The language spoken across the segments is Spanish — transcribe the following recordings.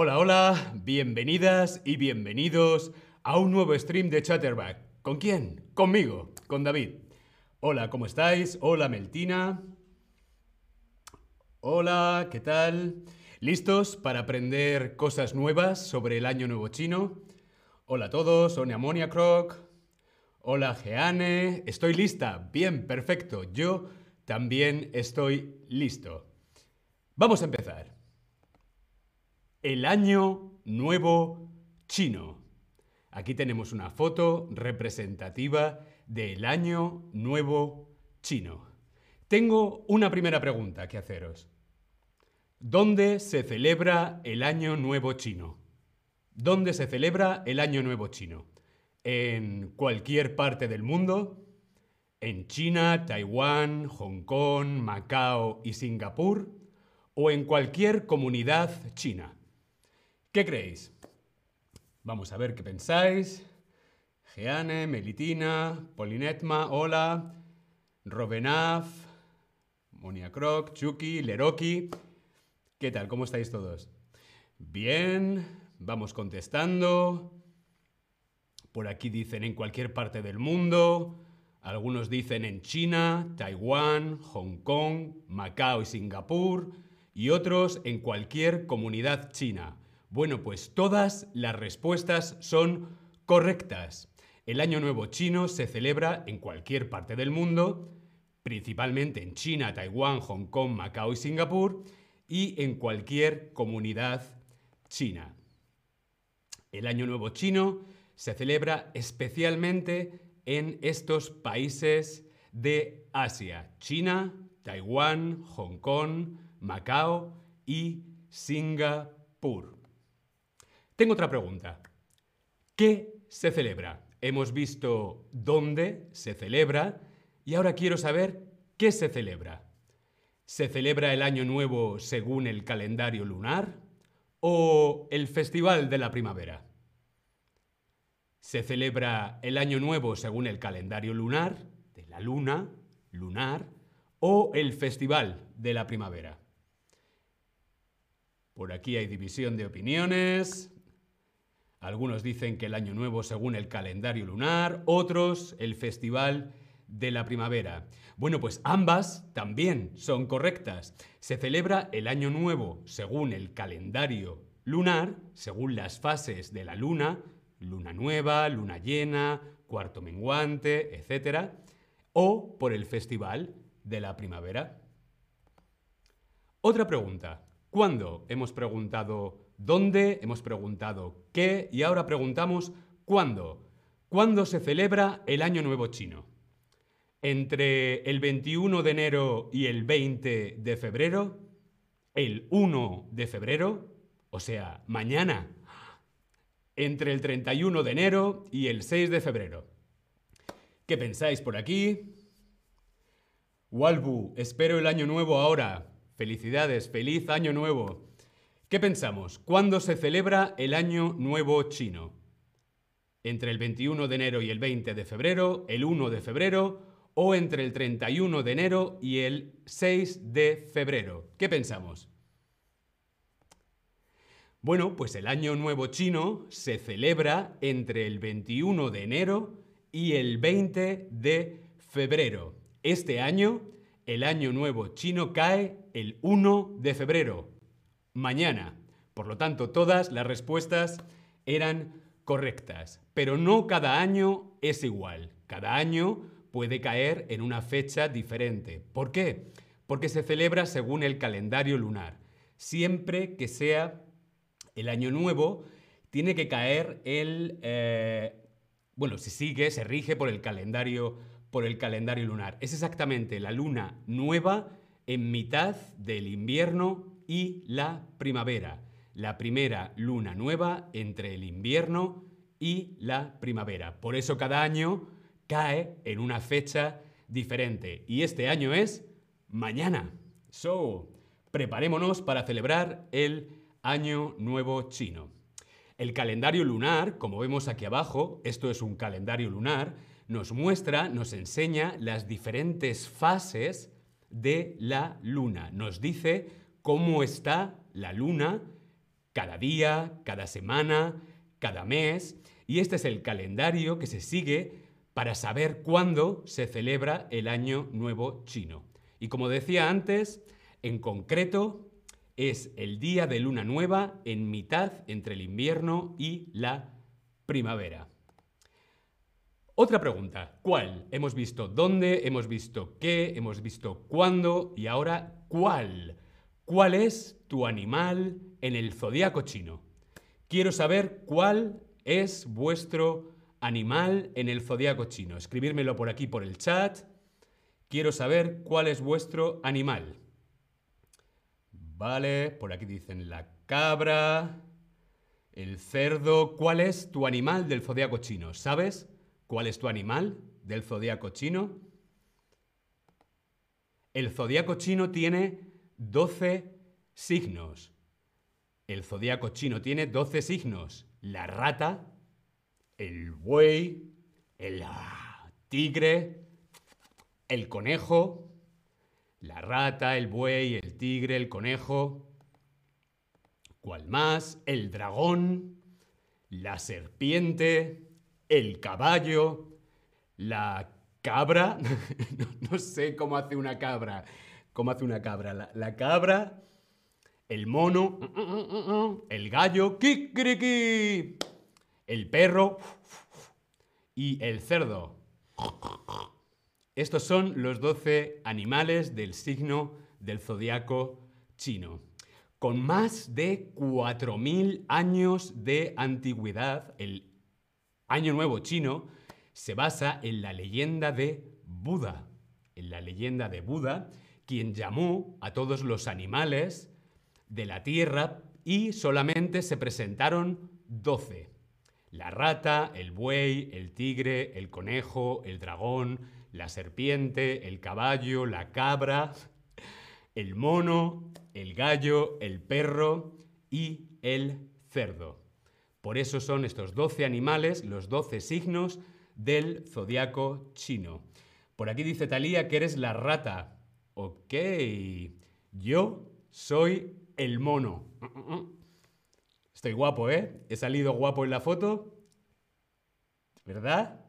Hola, hola, bienvenidas y bienvenidos a un nuevo stream de Chatterback. ¿Con quién? Conmigo, con David. Hola, ¿cómo estáis? Hola, Meltina. Hola, ¿qué tal? ¿Listos para aprender cosas nuevas sobre el Año Nuevo Chino? Hola a todos, soy Amonia Croc. Hola, Geane. Estoy lista. Bien, perfecto. Yo también estoy listo. Vamos a empezar. El Año Nuevo Chino. Aquí tenemos una foto representativa del Año Nuevo Chino. Tengo una primera pregunta que haceros. ¿Dónde se celebra el Año Nuevo Chino? ¿Dónde se celebra el Año Nuevo Chino? ¿En cualquier parte del mundo? ¿En China, Taiwán, Hong Kong, Macao y Singapur? ¿O en cualquier comunidad china? ¿Qué creéis? Vamos a ver qué pensáis. Geane, Melitina, Polinetma, hola, Robenaf, Monia Croc, Chucky, Leroki. ¿Qué tal? ¿Cómo estáis todos? Bien, vamos contestando. Por aquí dicen en cualquier parte del mundo. Algunos dicen en China, Taiwán, Hong Kong, Macao y Singapur. Y otros en cualquier comunidad china. Bueno, pues todas las respuestas son correctas. El Año Nuevo chino se celebra en cualquier parte del mundo, principalmente en China, Taiwán, Hong Kong, Macao y Singapur, y en cualquier comunidad china. El Año Nuevo chino se celebra especialmente en estos países de Asia, China, Taiwán, Hong Kong, Macao y Singapur. Tengo otra pregunta. ¿Qué se celebra? Hemos visto dónde se celebra y ahora quiero saber qué se celebra. ¿Se celebra el Año Nuevo según el calendario lunar o el Festival de la Primavera? ¿Se celebra el Año Nuevo según el calendario lunar, de la luna, lunar, o el Festival de la Primavera? Por aquí hay división de opiniones. Algunos dicen que el año nuevo según el calendario lunar, otros el festival de la primavera. Bueno, pues ambas también son correctas. Se celebra el año nuevo según el calendario lunar, según las fases de la luna, luna nueva, luna llena, cuarto menguante, etc. O por el festival de la primavera. Otra pregunta. ¿Cuándo? Hemos preguntado dónde, hemos preguntado qué y ahora preguntamos cuándo. ¿Cuándo se celebra el Año Nuevo Chino? ¿Entre el 21 de enero y el 20 de febrero? ¿El 1 de febrero? O sea, mañana. Entre el 31 de enero y el 6 de febrero. ¿Qué pensáis por aquí? Walbu, espero el año nuevo ahora. Felicidades, feliz año nuevo. ¿Qué pensamos? ¿Cuándo se celebra el Año Nuevo Chino? ¿Entre el 21 de enero y el 20 de febrero, el 1 de febrero o entre el 31 de enero y el 6 de febrero? ¿Qué pensamos? Bueno, pues el Año Nuevo Chino se celebra entre el 21 de enero y el 20 de febrero. Este año, el Año Nuevo Chino cae el 1 de febrero, mañana. Por lo tanto, todas las respuestas eran correctas. Pero no cada año es igual. Cada año puede caer en una fecha diferente. ¿Por qué? Porque se celebra según el calendario lunar. Siempre que sea el año nuevo, tiene que caer el... Eh, bueno, si sigue, se rige por el calendario por el calendario lunar. Es exactamente la luna nueva en mitad del invierno y la primavera. La primera luna nueva entre el invierno y la primavera. Por eso cada año cae en una fecha diferente. Y este año es mañana. So, preparémonos para celebrar el Año Nuevo Chino. El calendario lunar, como vemos aquí abajo, esto es un calendario lunar, nos muestra, nos enseña las diferentes fases de la luna. Nos dice cómo está la luna cada día, cada semana, cada mes, y este es el calendario que se sigue para saber cuándo se celebra el Año Nuevo Chino. Y como decía antes, en concreto es el día de luna nueva en mitad entre el invierno y la primavera. Otra pregunta, ¿cuál? Hemos visto dónde, hemos visto qué, hemos visto cuándo y ahora cuál. ¿Cuál es tu animal en el zodiaco chino? Quiero saber cuál es vuestro animal en el zodiaco chino. Escribírmelo por aquí por el chat. Quiero saber cuál es vuestro animal. Vale, por aquí dicen la cabra, el cerdo. ¿Cuál es tu animal del zodiaco chino? ¿Sabes? ¿Cuál es tu animal del zodiaco chino? El zodiaco chino tiene 12 signos. El zodiaco chino tiene 12 signos. La rata, el buey, el tigre, el conejo, la rata, el buey, el tigre, el conejo. ¿Cuál más? El dragón, la serpiente, el caballo, la cabra, no, sé cómo hace una cabra, cómo hace una cabra, la, cabra, el mono, el gallo, kikiriki, el perro y el cerdo. Estos son los 12 animales del signo del zodiaco chino. Con más de 4.000 años de antigüedad, el Año Nuevo chino se basa en la leyenda de Buda, en la leyenda de Buda, quien llamó a todos los animales de la tierra y solamente se presentaron doce. La rata, el buey, el tigre, el conejo, el dragón, la serpiente, el caballo, la cabra, el mono, el gallo, el perro y el cerdo. Por eso son estos 12 animales, los 12 signos del zodiaco chino. Por aquí dice Talía que eres la rata. Ok, yo soy el mono. Estoy guapo, ¿eh? He salido guapo en la foto. ¿Verdad?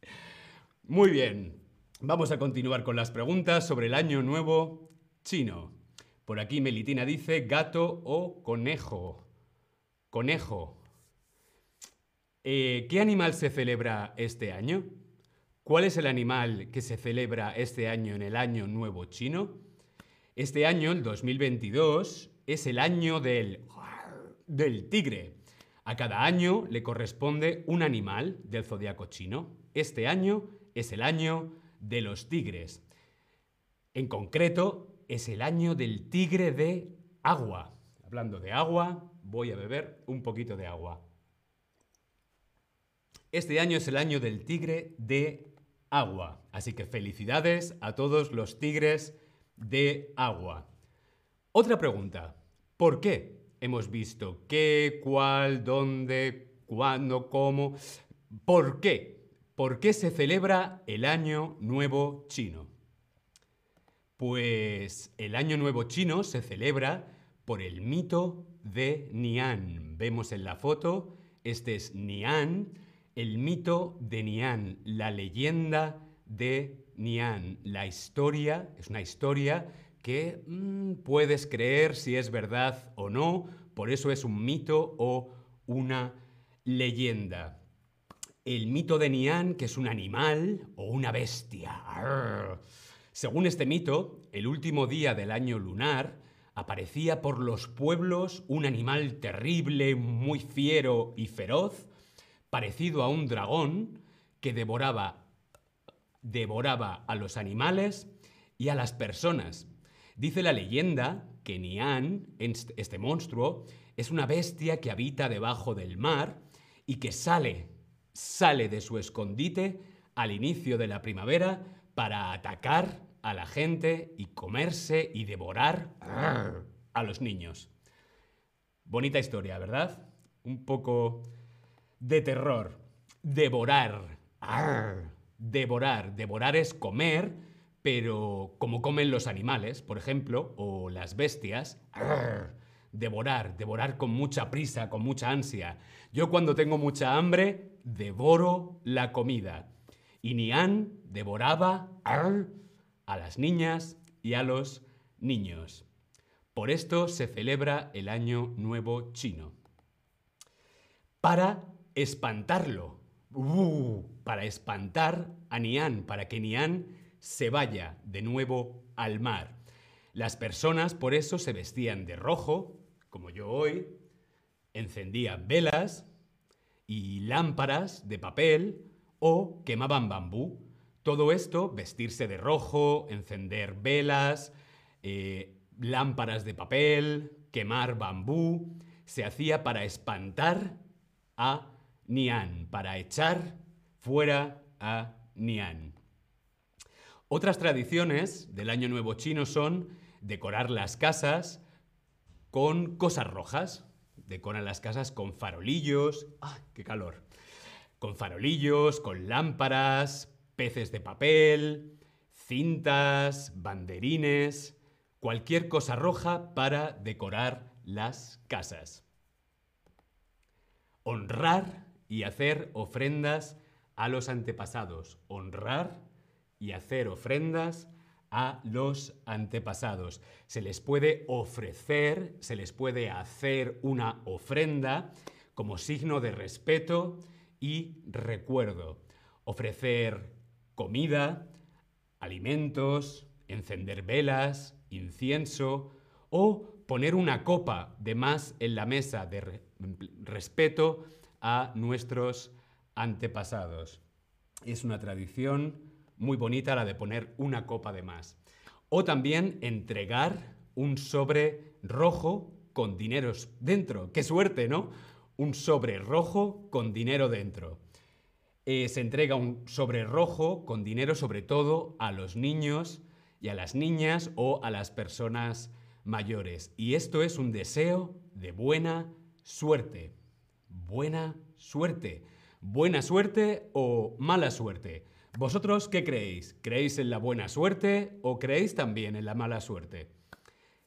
Muy bien. Vamos a continuar con las preguntas sobre el año nuevo chino. Por aquí Melitina dice gato o conejo. Conejo. Eh, ¿Qué animal se celebra este año? ¿Cuál es el animal que se celebra este año en el Año Nuevo Chino? Este año, el 2022, es el año del, del tigre. A cada año le corresponde un animal del zodiaco chino. Este año es el año de los tigres. En concreto, es el año del tigre de agua. Hablando de agua, voy a beber un poquito de agua. Este año es el año del tigre de agua, así que felicidades a todos los tigres de agua. Otra pregunta, ¿por qué? Hemos visto qué, cuál, dónde, cuándo, cómo. ¿Por qué? ¿Por qué se celebra el Año Nuevo Chino? Pues el Año Nuevo Chino se celebra por el mito de Nian. Vemos en la foto, este es Nian, el mito de Nian, la leyenda de Nian, la historia, es una historia que mm, puedes creer si es verdad o no, por eso es un mito o una leyenda. El mito de Nian, que es un animal o una bestia. Según este mito, el último día del año lunar aparecía por los pueblos un animal terrible, muy fiero y feroz, parecido a un dragón que devoraba, devoraba a los animales y a las personas. Dice la leyenda que Nian, este monstruo, es una bestia que habita debajo del mar y que sale, sale de su escondite al inicio de la primavera para atacar a la gente y comerse y devorar a los niños. Bonita historia, ¿verdad? Un poco de terror. Devorar. Devorar. Devorar es comer, pero como comen los animales, por ejemplo, o las bestias. devorar, devorar con mucha prisa, con mucha ansia. Yo cuando tengo mucha hambre, devoro la comida. Y Nian devoraba a las niñas y a los niños. Por esto se celebra el Año Nuevo Chino. Para espantarlo, para espantar a Nian, para que Nian se vaya de nuevo al mar. Las personas por eso se vestían de rojo, como yo hoy, encendían velas y lámparas de papel o quemaban bambú. Todo esto, vestirse de rojo, encender velas, eh, lámparas de papel, quemar bambú, se hacía para espantar a Nian, para echar fuera a Nian. Otras tradiciones del Año Nuevo chino son decorar las casas con cosas rojas. Decoran las casas con farolillos. ¡Ah, qué calor! Con farolillos, con lámparas, peces de papel, cintas, banderines, cualquier cosa roja para decorar las casas. Honrar y hacer ofrendas a los antepasados. Honrar y hacer ofrendas a los antepasados. Se les puede ofrecer, se les puede hacer una ofrenda como signo de respeto y recuerdo. Ofrecer comida, alimentos, encender velas, incienso o poner una copa de más en la mesa de respeto a nuestros antepasados. Es una tradición muy bonita la de poner una copa de más. O también entregar un sobre rojo con dineros dentro. ¡Qué suerte, ¿no? Un sobre rojo con dinero dentro. Eh, se entrega un sobre rojo con dinero sobre todo a los niños y a las niñas o a las personas mayores. Y esto es un deseo de buena suerte. Buena suerte. Buena suerte o mala suerte. ¿Vosotros qué creéis? ¿Creéis en la buena suerte o creéis también en la mala suerte?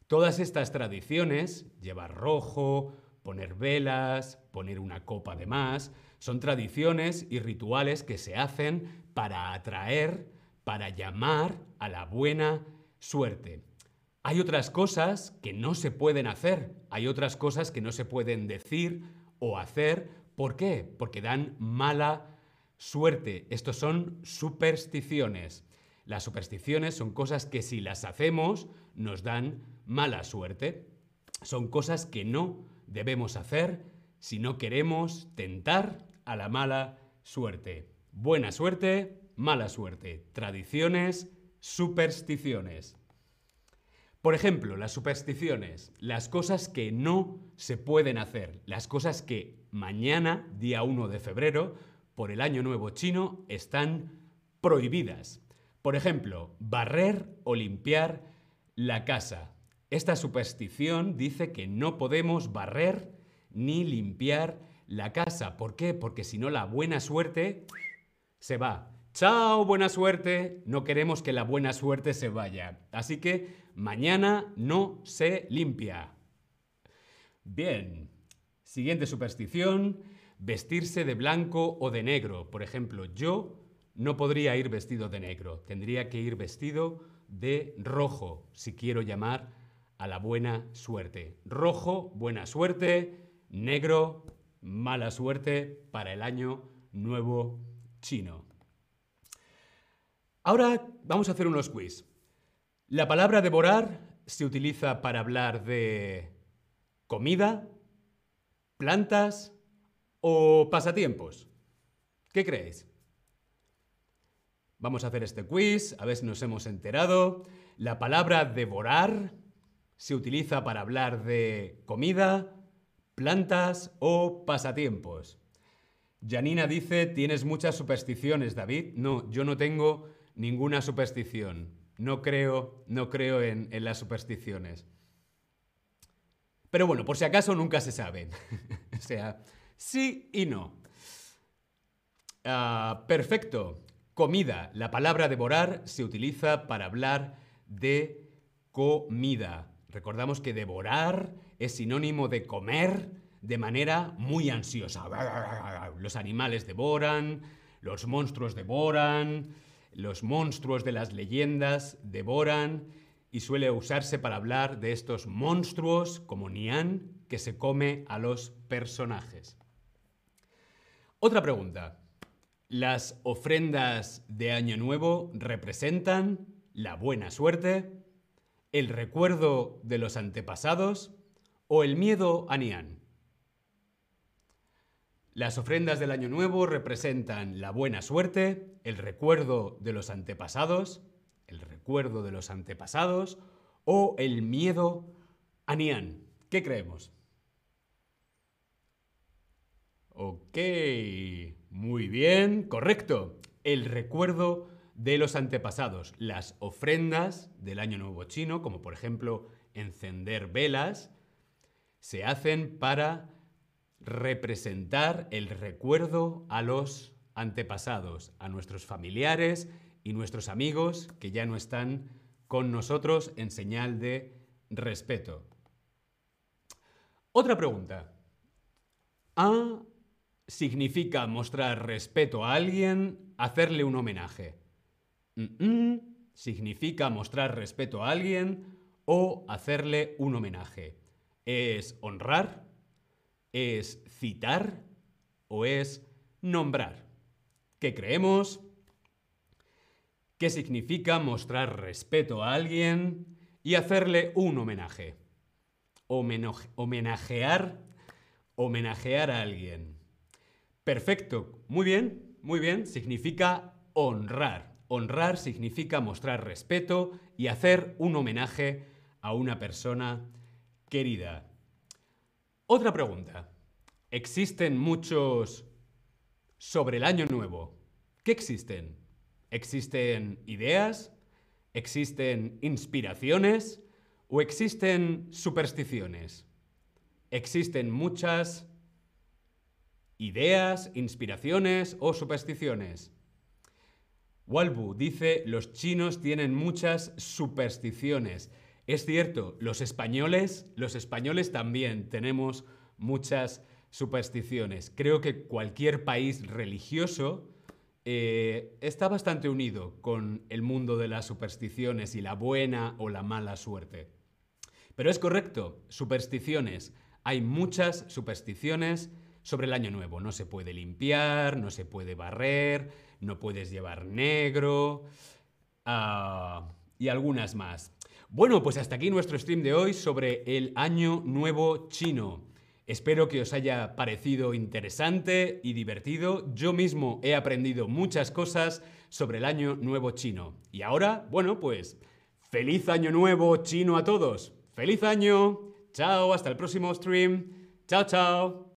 Todas estas tradiciones, llevar rojo, poner velas, poner una copa de más, son tradiciones y rituales que se hacen para atraer, para llamar a la buena suerte. Hay otras cosas que no se pueden hacer, hay otras cosas que no se pueden decir o hacer. ¿Por qué? Porque dan mala Suerte, estos son supersticiones. Las supersticiones son cosas que si las hacemos nos dan mala suerte. Son cosas que no debemos hacer si no queremos tentar a la mala suerte. Buena suerte, mala suerte. Tradiciones, supersticiones. Por ejemplo, las supersticiones, las cosas que no se pueden hacer, las cosas que mañana, día 1 de febrero, por el Año Nuevo chino están prohibidas. Por ejemplo, barrer o limpiar la casa. Esta superstición dice que no podemos barrer ni limpiar la casa. ¿Por qué? Porque si no la buena suerte se va. Chao, buena suerte. No queremos que la buena suerte se vaya. Así que mañana no se limpia. Bien. Siguiente superstición vestirse de blanco o de negro. Por ejemplo, yo no podría ir vestido de negro, tendría que ir vestido de rojo si quiero llamar a la buena suerte. Rojo, buena suerte, negro, mala suerte para el año nuevo chino. Ahora vamos a hacer unos quiz. La palabra devorar se utiliza para hablar de comida, plantas, o pasatiempos? ¿Qué creéis? Vamos a hacer este quiz, a ver si nos hemos enterado. La palabra devorar se utiliza para hablar de comida, plantas o pasatiempos. Janina dice, tienes muchas supersticiones, David. No, yo no tengo ninguna superstición. No creo, no creo en, las supersticiones. Pero bueno, por si acaso nunca se sabe. o sea, Sí y no. Ah, perfecto. Comida. La palabra devorar se utiliza para hablar de comida. Recordamos que devorar es sinónimo de comer de manera muy ansiosa. Los animales devoran, los monstruos devoran, los monstruos de las leyendas devoran y suele usarse para hablar de estos monstruos como Nian que se come a los personajes. Otra pregunta. ¿Las ofrendas de Año Nuevo representan la buena suerte, el recuerdo de los antepasados o el miedo a Nian? Las ofrendas del Año Nuevo representan la buena suerte, el recuerdo de los antepasados, el recuerdo de los antepasados o el miedo a Nian. ¿Qué creemos? Ok, muy bien, correcto. El recuerdo de los antepasados, las ofrendas del Año Nuevo chino, como por ejemplo encender velas, se hacen para representar el recuerdo a los antepasados, a nuestros familiares y nuestros amigos que ya no están con nosotros en señal de respeto. Otra pregunta. ¿A significa mostrar respeto a alguien, hacerle un homenaje? significa mostrar respeto a alguien o hacerle un homenaje. ¿Es honrar? ¿Es citar? ¿O es nombrar? ¿Qué creemos? ¿Qué significa mostrar respeto a alguien y hacerle un homenaje? homenajear, homenajear a alguien. Perfecto, muy bien, muy bien, significa honrar. Honrar significa mostrar respeto y hacer un homenaje a una persona querida. Otra pregunta. ¿Existen muchos sobre el año nuevo? ¿Qué existen? ¿Existen ideas? ¿Existen inspiraciones? ¿O existen supersticiones? Existen muchas ideas, inspiraciones o supersticiones. Walbu dice, los chinos tienen muchas supersticiones. Es cierto, los españoles, los españoles también tenemos muchas supersticiones. Creo que cualquier país religioso eh, está bastante unido con el mundo de las supersticiones y la buena o la mala suerte. Pero es correcto, supersticiones. Hay muchas supersticiones sobre el año nuevo. No se puede limpiar, no se puede barrer, no puedes llevar negro ah, y algunas más. Bueno, pues hasta aquí nuestro stream de hoy sobre el año nuevo chino. Espero que os haya parecido interesante y divertido. Yo mismo he aprendido muchas cosas sobre el año nuevo chino. Y ahora, bueno, pues feliz año nuevo chino a todos. Feliz año. Chao, hasta el próximo stream. Chao, chao.